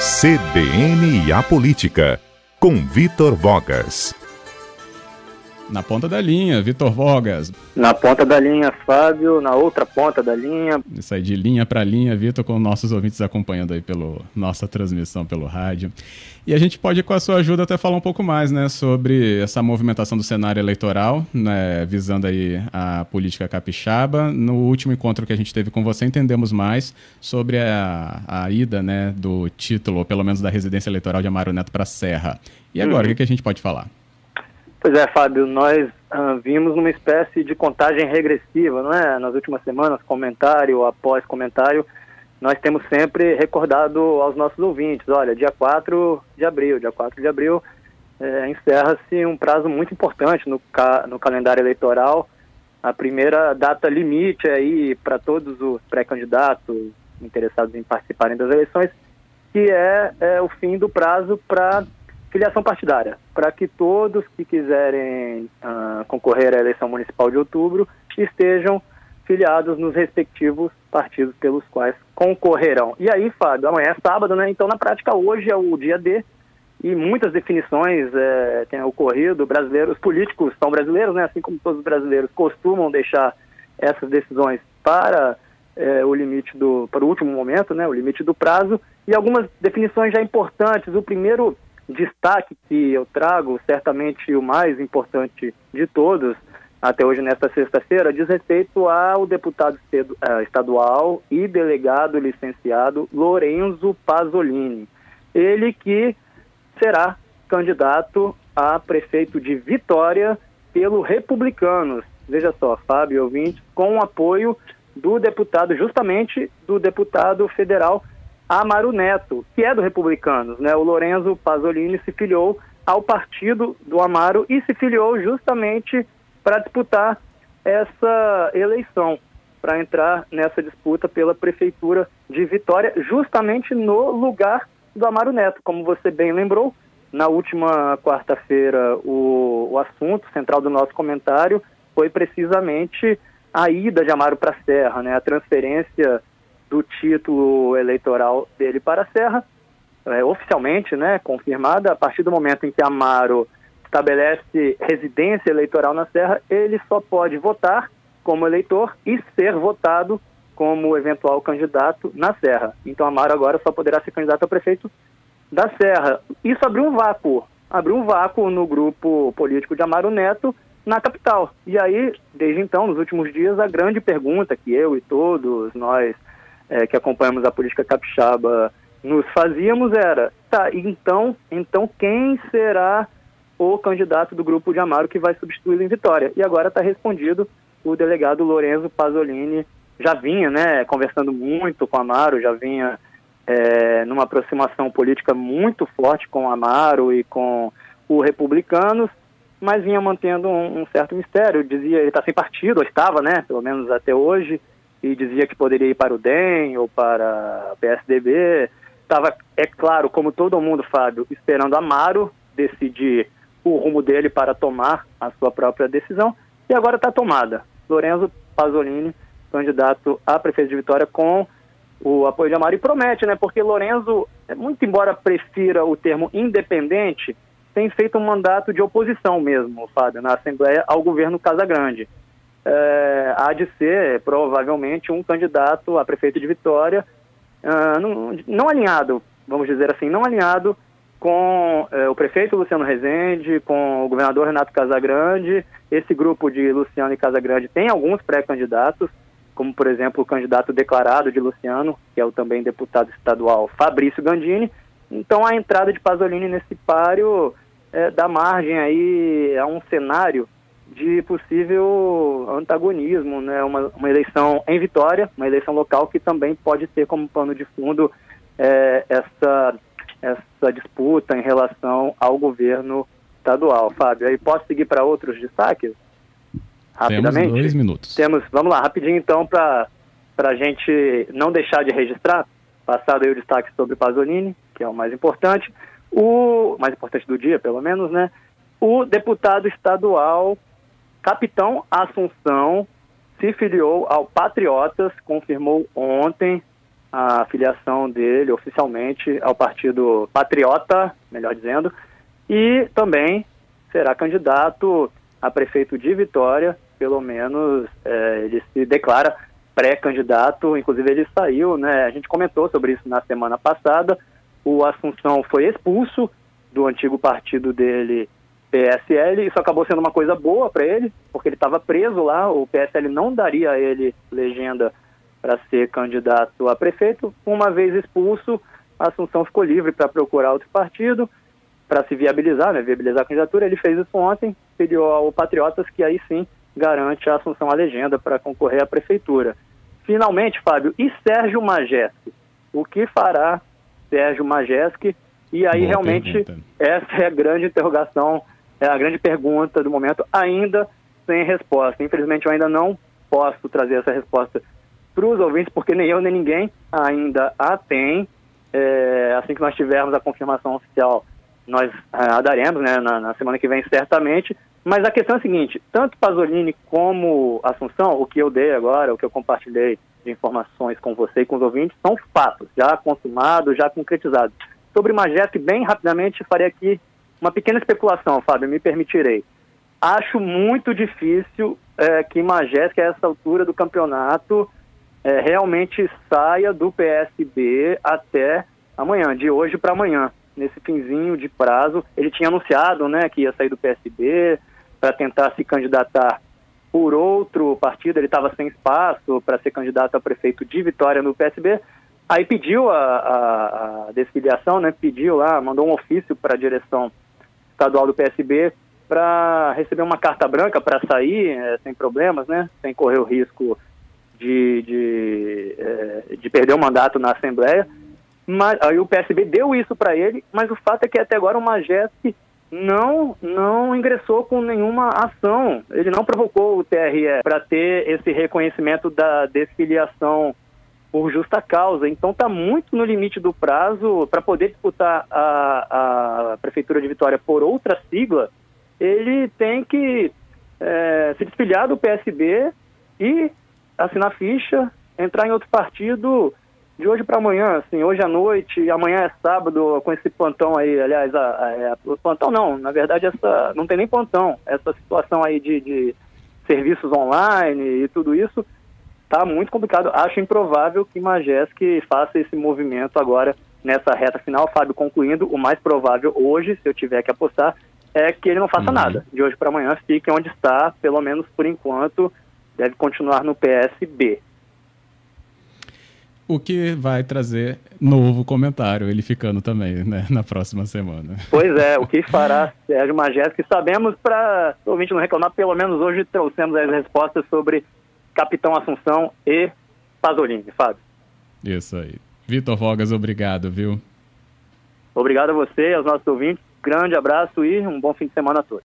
CBN e a Política, com Vitor Vogas. Na ponta da linha, Vitor Vogas. Na ponta da linha, Fábio. Na outra ponta da linha. Isso aí, de linha para linha, Vitor, com nossos ouvintes acompanhando aí pela nossa transmissão pelo rádio. E a gente pode, com a sua ajuda, até falar um pouco mais, né, sobre essa movimentação do cenário eleitoral, né, visando aí a política capixaba. No último encontro que a gente teve com você, entendemos mais sobre a, a ida, né, do título, ou pelo menos da residência eleitoral de Amaro Neto para a Serra. E agora, uhum. o que, que a gente pode falar? Pois é, Fábio, nós uh, vimos uma espécie de contagem regressiva, não é? Nas últimas semanas, comentário após comentário, nós temos sempre recordado aos nossos ouvintes, olha, dia 4 de abril, dia 4 de abril é, encerra-se um prazo muito importante no, ca no calendário eleitoral, a primeira data limite aí para todos os pré-candidatos interessados em participarem das eleições, que é, é o fim do prazo para filiação partidária, para que todos que quiserem uh, concorrer à eleição municipal de outubro estejam filiados nos respectivos partidos pelos quais concorrerão. E aí, Fábio, amanhã é sábado, né? Então, na prática, hoje é o dia D e muitas definições é, têm ocorrido. Brasileiros, políticos são brasileiros, né? Assim como todos os brasileiros costumam deixar essas decisões para é, o limite do, para o último momento, né? O limite do prazo. E algumas definições já importantes. O primeiro destaque que eu trago, certamente o mais importante de todos, até hoje nesta sexta-feira, diz respeito ao deputado eh, estadual e delegado licenciado Lorenzo Pasolini. Ele que será candidato a prefeito de Vitória pelo Republicanos. Veja só, Fábio ouvinte, com o apoio do deputado, justamente do deputado federal Amaro Neto, que é do Republicanos. Né? O Lorenzo Pasolini se filiou ao partido do Amaro e se filiou justamente para disputar essa eleição, para entrar nessa disputa pela Prefeitura de Vitória, justamente no lugar do Amaro Neto. Como você bem lembrou, na última quarta-feira, o, o assunto central do nosso comentário foi precisamente a ida de Amaro para a Serra, né? a transferência do título eleitoral dele para a Serra, é, oficialmente né, confirmada, a partir do momento em que Amaro estabelece residência eleitoral na Serra, ele só pode votar como eleitor e ser votado como eventual candidato na Serra. Então Amaro agora só poderá ser candidato a prefeito da Serra. Isso abriu um vácuo, abriu um vácuo no grupo político de Amaro Neto na capital. E aí, desde então, nos últimos dias, a grande pergunta que eu e todos nós é, que acompanhamos a política capixaba nos fazíamos era, tá, então, então quem será o candidato do grupo de Amaro que vai substituí-lo em Vitória? E agora está respondido o delegado Lorenzo Pasolini, já vinha, né, conversando muito com Amaro, já vinha é, numa aproximação política muito forte com Amaro e com o Republicanos, mas vinha mantendo um, um certo mistério. Dizia, ele está sem partido, ou estava, né, pelo menos até hoje, e dizia que poderia ir para o DEM ou para PSDB. Estava, é claro, como todo mundo, Fábio, esperando Amaro decidir o rumo dele para tomar a sua própria decisão. E agora está tomada. Lorenzo Pasolini, candidato a prefeito de Vitória com o apoio de Amaro. E promete, né? Porque Lorenzo, muito embora prefira o termo independente, tem feito um mandato de oposição mesmo, Fábio, na Assembleia ao governo Casagrande é, há de ser provavelmente um candidato a prefeito de Vitória uh, não, não, alinhado, vamos dizer assim, não alinhado com é, o prefeito Luciano Rezende, com o governador Renato Casagrande. Esse grupo de Luciano e Casagrande tem alguns pré-candidatos, como por exemplo o candidato declarado de Luciano, que é o também deputado estadual Fabrício Gandini. Então a entrada de Pasolini nesse páreo é, dá margem aí a um cenário de possível antagonismo, né? Uma, uma, eleição em Vitória, uma eleição local que também pode ter como pano de fundo é, essa, essa disputa em relação ao governo estadual. Fábio, aí posso seguir para outros destaques? Rapidamente? Temos dois minutos. Temos, vamos lá, rapidinho então para a gente não deixar de registrar, passado aí o destaque sobre Pasolini, que é o mais importante, o mais importante do dia, pelo menos, né? O deputado estadual Capitão Assunção se filiou ao Patriotas, confirmou ontem a filiação dele oficialmente ao Partido Patriota, melhor dizendo, e também será candidato a prefeito de Vitória, pelo menos é, ele se declara pré-candidato, inclusive ele saiu, né? A gente comentou sobre isso na semana passada. O Assunção foi expulso do antigo partido dele, PSL. Isso acabou sendo uma coisa boa para ele, porque ele estava preso lá. O PSL não daria a ele legenda para ser candidato a prefeito. Uma vez expulso, a Assunção ficou livre para procurar outro partido para se viabilizar, né, viabilizar a candidatura. Ele fez isso ontem, pediu ao Patriotas que aí sim garante a assunção à legenda para concorrer à prefeitura. Finalmente, Fábio, e Sérgio Majeschi? O que fará Sérgio Majeschi? E aí, Boa realmente, pergunta. essa é a grande interrogação, é a grande pergunta do momento, ainda sem resposta. Infelizmente, eu ainda não posso trazer essa resposta para os ouvintes, porque nem eu nem ninguém ainda a tem. É, assim que nós tivermos a confirmação oficial, nós é, a daremos né, na, na semana que vem, certamente. Mas a questão é a seguinte: tanto Pasolini como Assunção, o que eu dei agora, o que eu compartilhei de informações com você e com os ouvintes, são fatos, já consumados, já concretizados. Sobre Majestic, bem rapidamente, farei aqui uma pequena especulação, Fábio, me permitirei. Acho muito difícil é, que Majestic, a essa altura do campeonato, é, realmente saia do PSB até amanhã, de hoje para amanhã, nesse finzinho de prazo. Ele tinha anunciado né, que ia sair do PSB, para tentar se candidatar por outro partido, ele estava sem espaço para ser candidato a prefeito de Vitória no PSB. Aí pediu a, a, a desfiliação, né? Pediu lá, mandou um ofício para a direção estadual do PSB para receber uma carta branca para sair é, sem problemas, né? Sem correr o risco de, de, é, de perder o mandato na Assembleia. Mas, aí o PSB deu isso para ele, mas o fato é que até agora o Majeste não não ingressou com nenhuma ação. Ele não provocou o TRE para ter esse reconhecimento da desfiliação por justa causa. Então está muito no limite do prazo para poder disputar a, a prefeitura de Vitória por outra sigla. Ele tem que é, se desfiliar do PSB e assinar ficha, entrar em outro partido de hoje para amanhã, assim, hoje à noite, amanhã é sábado, com esse plantão aí, aliás, a, a, a, o plantão não, na verdade essa não tem nem plantão, essa situação aí de, de serviços online e tudo isso, tá muito complicado. Acho improvável que Majeski faça esse movimento agora nessa reta final. Fábio, concluindo, o mais provável hoje, se eu tiver que apostar, é que ele não faça uhum. nada. De hoje para amanhã fique onde está, pelo menos por enquanto, deve continuar no PSB o que vai trazer novo comentário, ele ficando também, né, na próxima semana. Pois é, o que fará Sérgio Majestic, sabemos para o ouvinte não reclamar, pelo menos hoje trouxemos as respostas sobre Capitão Assunção e Pasolini, Fábio. Isso aí. Vitor Vogas, obrigado, viu? Obrigado a você, aos nossos ouvintes, grande abraço e um bom fim de semana a todos.